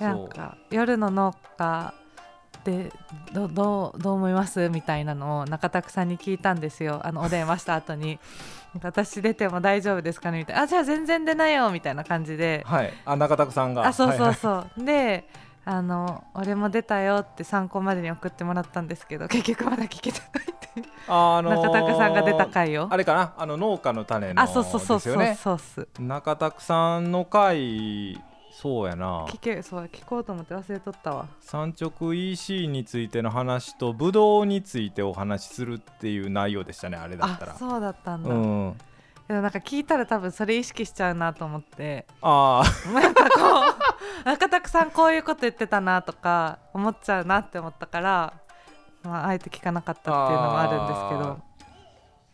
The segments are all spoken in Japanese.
なんか夜の農家でどどうどう思いますみたいなのを中田さんに聞いたんですよ。あのお電話した後に。私出ても大丈夫ですかねみたいな。あじゃあ全然出ないよみたいな感じで。はい。あ中田さんが。あそうそううそう、であの俺も出たよって参考までに送ってもらったんですけど結局まだ聞けてないって。いうあのー中田さんが出た回を。あれかな？あの農家の種のあそうそうそうそうそう中田さんの回そうやな。聞けそう聞こうと思って忘れとったわ。産直 EC についての話とブドウについてお話しするっていう内容でしたねあれだったら。あそうだったんだ、うん。でもなんか聞いたら多分それ意識しちゃうなと思って。あなんかこう 中田さんこういうこと言ってたなとか思っちゃうなって思ったから、まあ、あえて聞かなかったっていうのもあるんですけど。あ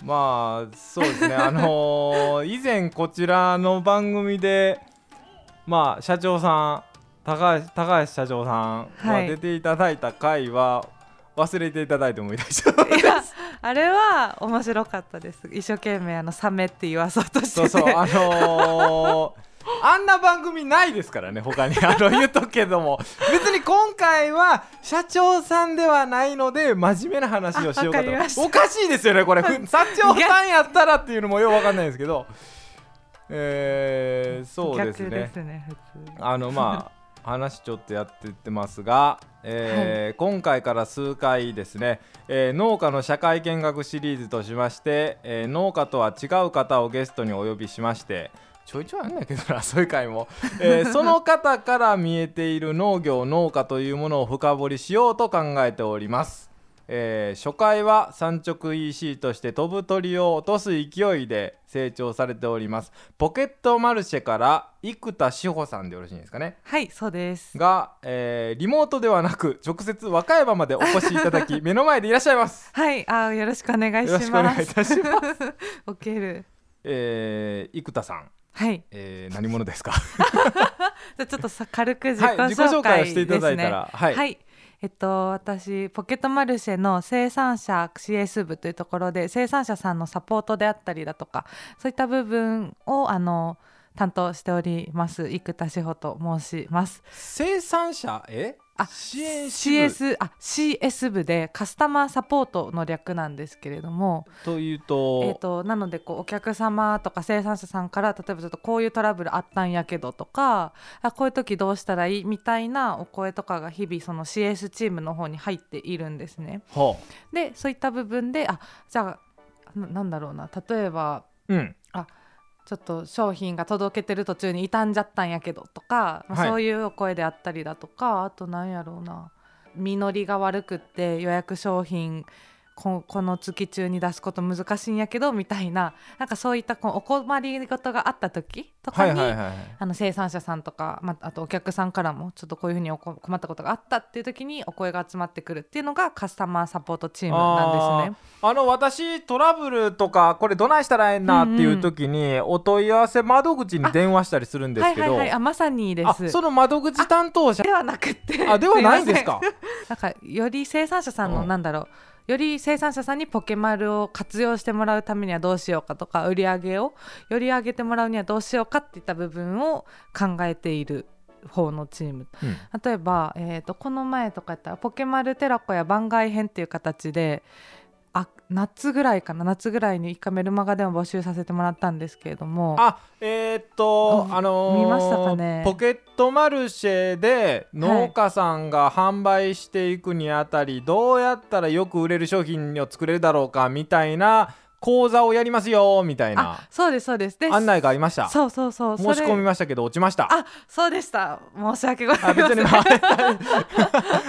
まあそうですね。あのー以前こちらの番組でまあ社長さん高橋高橋社長さんがはい出ていただいた回は忘れていただいてもいいでしょう。いやあれは面白かったです。一生懸命あのサメって言わそうとして。てそうそう。あのーあんな番組ないですからね他に。あの言うとくけども。別に今回は社長さんではないので真面目な話をしようかと。おかしいですよねこれ。ふ社長さんやったらっていうのもよくわかんないですけどえー、そうですね。すねあのまあ 話ちょっとやってってますが、えー今回から数回ですね、えー農家の社会見学シリーズとしまして、えー農家とは違う方をゲストにお呼びしましてちょいちょいあんだけどなそういう回も、えー その方から見えている農業農家というものを深掘りしようと考えております。えー初回は産直 EC として飛ぶ鳥を落とす勢いで成長されております。ポケットマルシェから生田志保さんでよろしいですかね。はいそうです。が、えーリモートではなく直接和歌山までお越しいただき 目の前でいらっしゃいます。はいあよろしくお願いしよろしくお願ますいいたします。おける。えー、生田さん、はい。えー何者ですか？じゃあちょっとさ軽く自己はい自己紹介をしていただいたらはい、はい、えっと私ポケットマルシェの生産者 CS 部というところで生産者さんのサポートであったりだとかそういった部分をあの担当しております生田志保と申します。生産者？え？あ CS あ CS 部でカスタマーサポートの略なんですけれども、というと,、えー、となのでこうお客様とか生産者さんから例えばちょっとこういうトラブルあったんやけどとかあこういう時どうしたらいいみたいなお声とかが日々その CS チームの方に入っているんですね。ほでそういった部分であじゃあななんだろうな例えばううんちょっと商品が届けてる途中に傷んじゃったんやけどとか、まあはい。そういうお声であったりだとかあとなんやろうな。実りが悪くって予約商品ここの月中に出すこと難しいんやけどみたいななんかそういったこうお困りごとがあった時とかに、はいはいはいはい。あの生産者さんとか、まあ、あとお客さんからもちょっとこういうふうに困ったことがあったっていう時にお声が集まってくるっていうのがカスタマーサポートチームなんですね。あの私トラブルとかこれどないしたらええんなっていう時に、お問い合わせ窓口に電話したりするんですはいけど、はいはいあまさにであす。その窓口担当者ではなくって。あではないんですか？なんかより生産者さんのうん。なんだろうより生産者さんにポケマルを活用してもらうためにはどうしようかとか売り上げをより上げてもらうにはどうしようかっていった部分を考えている方のチーム。うん。例えば、えー、とこの前とかやったらポケマルテラコや番外編っていう形であ夏ぐらいかな夏ぐらいに一回メルマガでも募集させてもらったんですけれども。あえーっとうんあのー見ましたかね。ポケットマルシェで農家さんが販売していくにあたり、どうやったらよく売れる商品を作れるだろうかみたいな講座をやりますよみたいな。あそうですそうです。で案内がありました。そうそうそう。申し込みみましたけど落ちました。あそうでした。申し訳ござあいません。別にまあ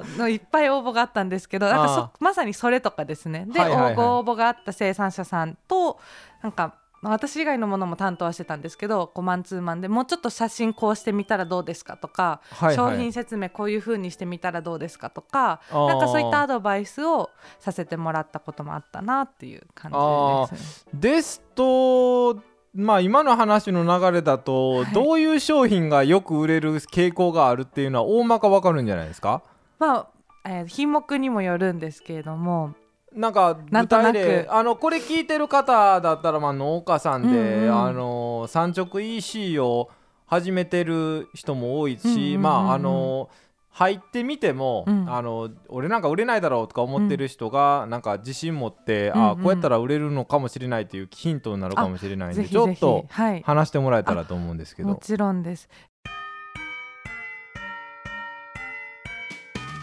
そうのいっぱい応募があったんですけどなんかまさにそれとかですね。で、はいはいはい。ご応募があった生産者さんとなんかまあ私以外のものも担当はしてたんですけどこうマンツーマンでもうちょっと写真こうしてみたらどうですかとか、はいはい。商品説明こういう風にしてみたらどうですかとかなんかそういったアドバイスをさせてもらったこともあったなっていう感じですね。ですとまあ今の話の流れだと、はい。どういう商品がよく売れる傾向があるっていうのは大まかわかるんじゃないですか？まあえー品目にもよるんですけれども。なんか具体例あのこれ聞いてる方だったらまあ農家さんで、うんうんあの産直 EC を始めてる人も多いし、うんうんうんうん。まああの入ってみても、うん。あの俺なんか売れないだろうとか思ってる人が、なんか自信持って、うんうんあこうやったら売れるのかもしれないっていうヒントになるかもしれないんでちょっとはい。話してもらえたらと思うんですけど。もちろんです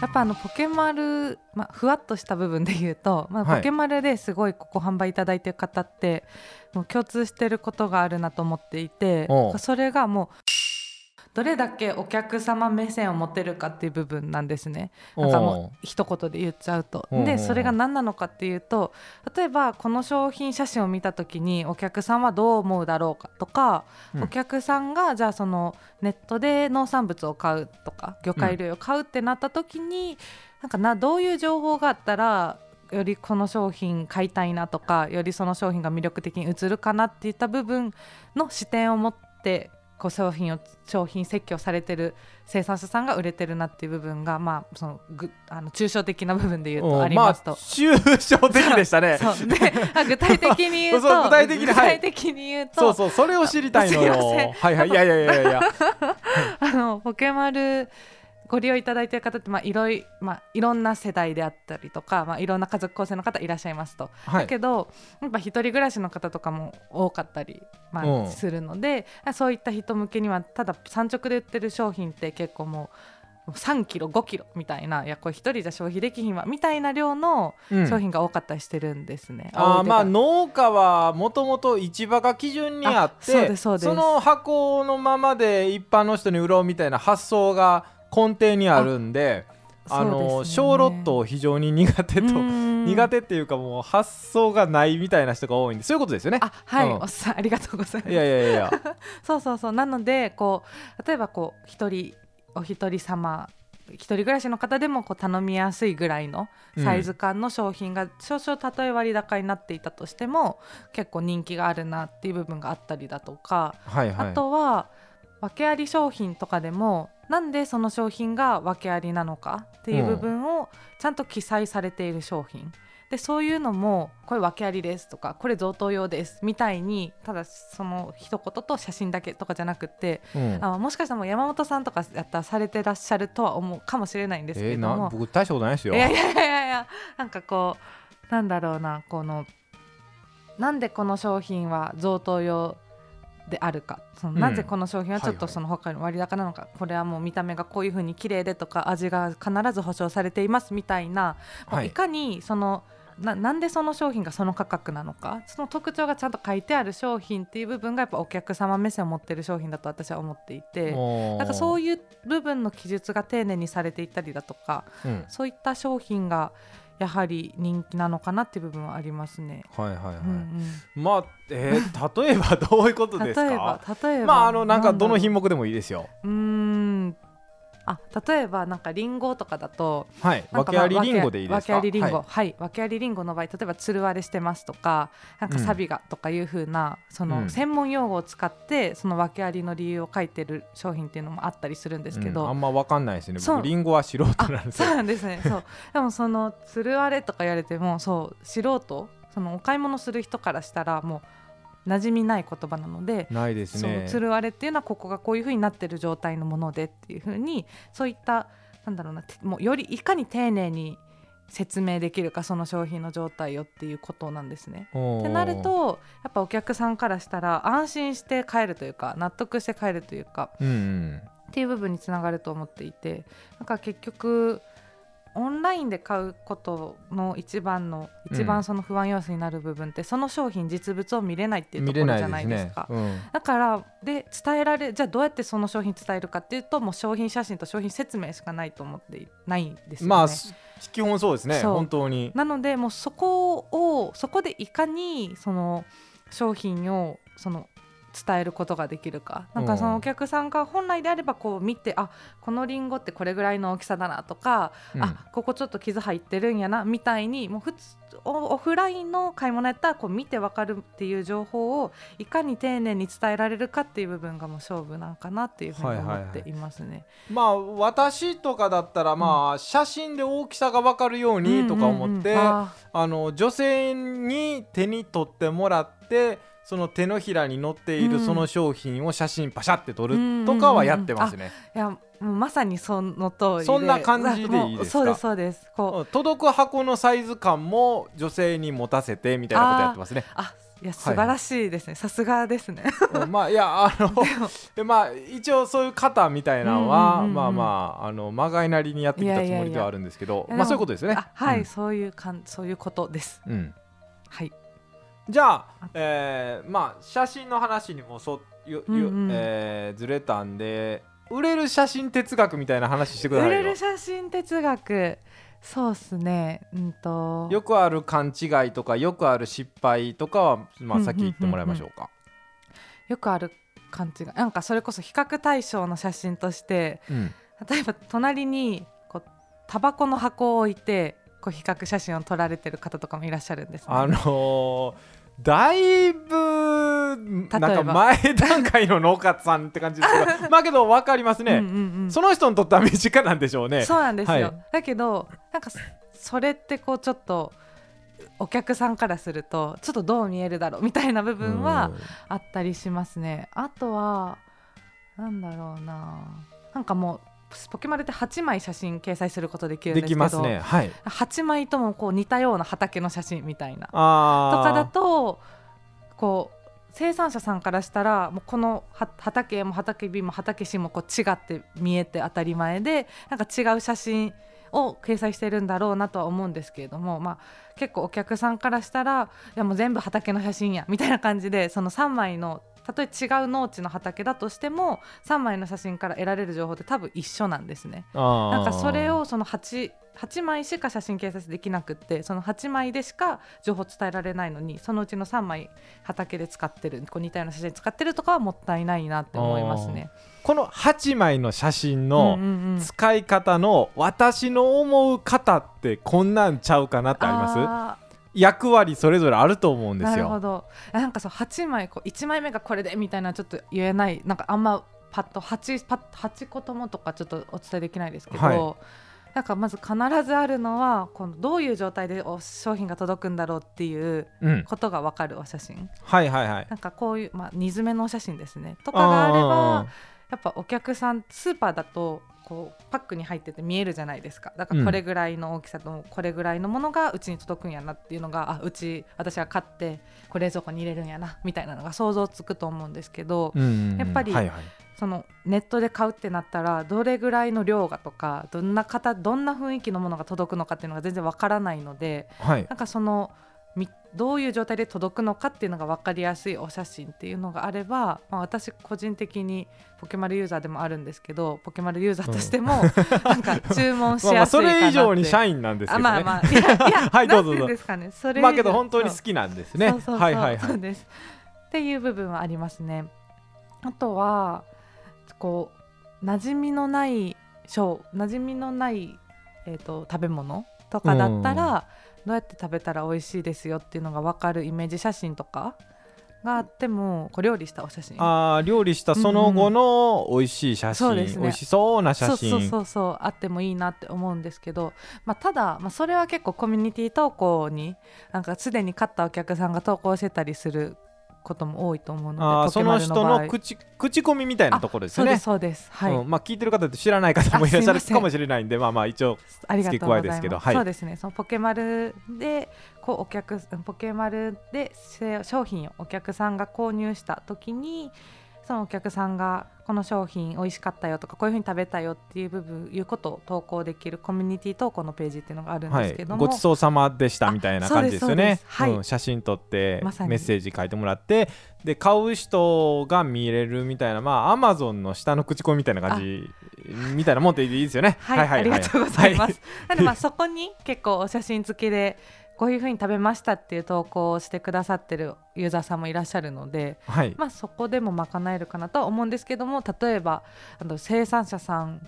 やっぱあのポケマル、まあ、ふわっとした部分で言うと、まあ、ポケマルですごい。ここ販売いただいてる方ってもう共通してることがあるなと思っていてそれがもうどれだけお客様目線を持てるかっていう部分なんですね。なんかもう一言で言っちゃうと。うんうんうんでそれが何なのかっていうと例えばこの商品写真を見た時にお客さんはどう思うだろうかとか、うん。お客さんがじゃあそのネットで農産物を買うとか魚介類を買うってなった時に、なんかなどういう情報があったらよりこの商品買いたいなとかよりその商品が魅力的に映るかなっていった部分の視点を持ってこう商品を商品設計をされてる生産者さんが売れてるなっていう部分がまあそのぐあの抽象的な部分で言うとありますと。まあ抽象的でしたね。であ具体的に言うと 具体的に具はい体的に言うとそうそうそれを知りたいのよ。はいはいいやいやいやいや。あのポケマルご利用いただいている方って、まあいろいまあ、いろんな世代であったりとか、まあ、いろんな家族構成の方いらっしゃいますと。はい。だけどやっぱ一人暮らしの方とかも多かったり、まうん。あ、するので、そういった人向けにはただ産直で売ってる商品って結構もう3キロ5キロみたいないやこれ一人じゃ消費できひんわみたいな量のうん。商品が多かったりしてるんですね。あーまあ多いというか農家はもともと市場が基準にあってあその箱のままで一般の人に売ろうみたいな発想が根底にあるんであのね。小ロットを非常に苦手とうん。苦手っていうかもう発想がないみたいな人が多いんでそういうことですよね。あはい、うん。おっさんありがとうございます。いやいやいや そうそうそう。なのでこう例えばこう一人お一人様一人暮らしの方でもこう頼みやすいぐらいのサイズ感の商品が少々たとえ割高になっていたとしても結構人気があるなっていう部分があったりだとか、はいはい。あとは訳あり商品とかでもなんでその商品が訳ありなのかっていう部分をちゃんと記載されている商品、でそういうのもこれ訳ありですとかこれ贈答用ですみたいにただその一言と写真だけとかじゃなくてうん。あもしかしたらもう山本さんとかやったらされてらっしゃるとは思うかもしれないんですけども、僕大したことないですよ。いやいやいやいやなんかこうなんだろうなこのなんでこの商品は贈答用であるか。その、うん。なぜこの商品はちょっとその他の割高なのか、これはもう見た目がこういう風に綺麗でとか味が必ず保証されていますみたいな、はい。いかにそのななんでその商品がその価格なのか。その特徴がちゃんと書いてある商品っていう部分がやっぱお客様目線を持ってる商品だと私は思っていて。なんかそういう、いう部分の記述が丁寧にされていたりだとか。うん、そういった商品がやはり人気なのかなっていう部分はありますね。はいはいはい。うんまあ、えー、例えばどういうことうん、ですか？例えば例えばまああのなんかどの品品目でもいいですよ。うーんあ例えばなんかリンゴとかだとはい。訳ありリンゴでいいですか？訳ありリンゴははい、訳ありリンゴの場合例えばつる割れしてますとかなんかうんサビがとかいう風な、そうんの専門用語を使ってその訳ありの理由を書いてる商品っていうのもあったりするんですけど、うんあんまわかんないですね。そう僕リンゴは素人なんですよ。そうなんですねそう でもそのつる割れとか言われてもそう素人そのお買い物する人からしたらもう馴染みない言葉なので、ないですね。つる割れっていうのはここがこういう風になってる状態のものでっていう風にそういったなんだろうなてもうよりいかに丁寧に説明できるかその商品の状態をっていうことなんですね。ってなる、とやっぱお客さんからしたら安心して買えるというか納得して買えるというかうんうん、っていう部分につながると思っていてなんか結局オンラインで買うことの一番の一うん番その不安要素になる部分って、その商品実物を見れないっていうところじゃないですか。。うんだからで伝えられじゃあどうやってその商品伝えるかっていうともう商品写真と商品説明しかないと思っていないんですよね。まあす基本そうですね。本当に。なのでもうそこをそこでいかにその商品をその伝えることができるか。なんかそのお客さんが本来であればこう見てあこのリンゴってこれぐらいの大きさだなとか、うん。あここちょっと傷入ってるんやなみたいにもう普通オオフラインの買い物やったらこう見てわかるっていう情報をいかに丁寧に伝えられるかっていう部分がもう勝負なんかなっていうふうに思っていますね。まあ私とかだったらまあ、写真で大きさが分かるようにとか思って、うんうんうんああの女性に手に取ってもらってその手のひらに乗っているうん。その商品を写真パシャって撮るとかはやってますね。いやもうまさにその通りで。そんな感じでいいですか？もうそうですそうです。こう。うん届く箱のサイズ感も女性に持たせてみたいなことやってますね。あいや素晴らしいですね、さすがですね。うんまあいやあのでまあ一応そういう型みたいなのは、うんうんうん。うんまあまああのまがいなりにやってきたつもりではあるんですけどいやいやまあそういうことですよね。あはい、うん。そういうかんそういうことです。うん。はいじゃあ、えーまあ写真の話にもそよ、うんうん。えーずれたんで売れる写真哲学みたいな話してくださいよ。売れる写真哲学。そうっすね。うんと。よくある勘違いとかよくある失敗とかは、まあ、先言ってもらいましょうか。よくある勘違い。なんかそれこそ比較対象の写真としてうん。例えば隣にこうタバコの箱を置いてこう比較写真を撮られてる方とかもいらっしゃるんです、ね、あのーだいぶなんか前段階の農家さんって感じですけど まあけど分かりますね、うんその人にとっては身近なんでしょうね。そうなんですよ、はい。だけどなんかそそれってこうちょっとお客さんからするとちょっとどう見えるだろうみたいな部分はあったりしますね。あとはなんだろうな。なんかもうポケマルって8枚写真掲載することできるんですけどね。はい。8枚ともこう似たような畑の写真みたいなとかだとこう生産者さんからしたらもうこのは畑 A も畑 B も畑 C もこう違って見えて当たり前でなんか違う写真を掲載してるんだろうなとは思うんですけれども、まあ、結構お客さんからしたらいやもう全部畑の写真やみたいな感じでその3枚のたとえ違う農地の畑だとしても3枚の写真から得られる情報って多分一緒なんですね。ななんかそれをその 8, 8枚しか写真掲載できなくってその8枚でしか情報伝えられないのにそのうちの3枚畑で使ってるこう似たような写真使ってるとかはもったいないなって思いますね。この8枚の写真の使い方の私の思う方ってこんなんちゃうかなってあります？あ役割それぞれあると思うんーですよ。なるほど。なんかそう8枚こう1枚目がこれでみたいなちょっと言えないなんかあんまパッと 8, パッ8個ともとかちょっとお伝えできないですけど、はい。なんかまず必ずあるのはこのどういう状態でお商品が届くんだろうっていううん、ことが分かるお写真。はいはいはい。なんかこういう、まあ、煮詰めのお写真ですね。とかがあればやっぱお客さんスーパーだとこうパックに入ってて見えるじゃないですか。だからこれぐらいの大きさとこれぐらいのものがうちに届くんやなっていうのがあうち私は買ってこれ冷蔵庫に入れるんやなみたいなのが想像つくと思うんですけど、うんうんうん。やっぱりはいはい。そのネットで買うってなったらどれぐらいの量がとかどんな方どんな雰囲気のものが届くのかっていうのが全然わからないのではい。なんかそのみどういう状態で届くのかっていうのが分かりやすいお写真っていうのがあれば、まあ、私個人的にポケマルユーザーでもあるんですけどポケマルユーザーとしても、なんか注文しやすいかなって、れ以上に社員なんですけどね。あまあまあいやいやはいどうぞ。ですかね。それまあけど本当に好きなんですね。そうはいはいはい。そうです。っていう部分はありますね。あとはこう馴染みのない小馴染みのない、えー、と食べ物とかだったら、どうやって食べたら美味しいですよっていうのが分かるイメージ写真とかがあってもこう料理したお写真。ああ料理したその後の美味しい写真、そうですね。美味しそうな写真。そうそうそうそうあってもいいなって思うんですけど、まあ、ただ、まあ、それは結構コミュニティ投稿になんかすでに買ったお客さんが投稿してたりすることも多いと思うのでその人の口口コミみたいなところですよね。そうですそうです。はい、うんまあ聞いてる方って知らない方もいらっしゃるかもしれないんでまあまあ一応ありがとうございます。付け加えですけどはい。そうですね。そのポケマルでこうお客ポケマルでせ商品をお客さんが購入した時にそのお客さんがこの商品美味しかったよとかこういうふうに食べたよっていう部分いうことを投稿できるコミュニティ投稿のページっていうのがあるんはいですけども、ごちそうさまでしたみたいな感じですよね。はい。うん写真撮ってメッセージ書いてもらってで買う人が見れるみたいなまあアマゾンの下の口コミみたいな感じみたいなもんでいいですよね。はい、ありがとうございます。はなのでまあそこに結構お写真付きでこういうふうに食べましたっていう投稿をしてくださってるユーザーさんもいらっしゃるので、はい。まあそこでも賄えるかなとは思うんですけども、例えばあの生産者さん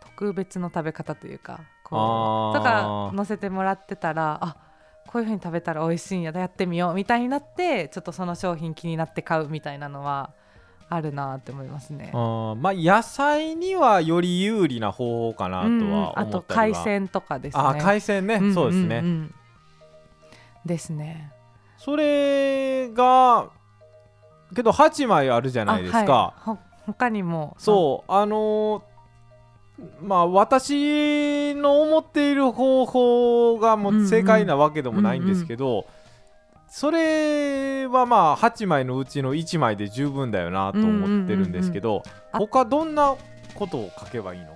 特別の食べ方というか、こうとか載せてもらってたら、あこういうふうに食べたら美味しいんやだやってみようみたいになってちょっとその商品気になって買うみたいなのはあるなって思いますね。あー。まあ野菜にはより有利な方法かなとはうんうん思ったりは、あと海鮮とかですね。あー海鮮ね、んんんそうですね、ですね。それがけど8枚あるじゃないですか、あはい。ほ他にも。そう。あのーまあ私の思っている方法がもう正解なわけでもないんですけど、それはまあ8枚のうちの1枚で十分だよなと思ってるんですけど、うんうんうんうん他どんなことを書けばいいの？か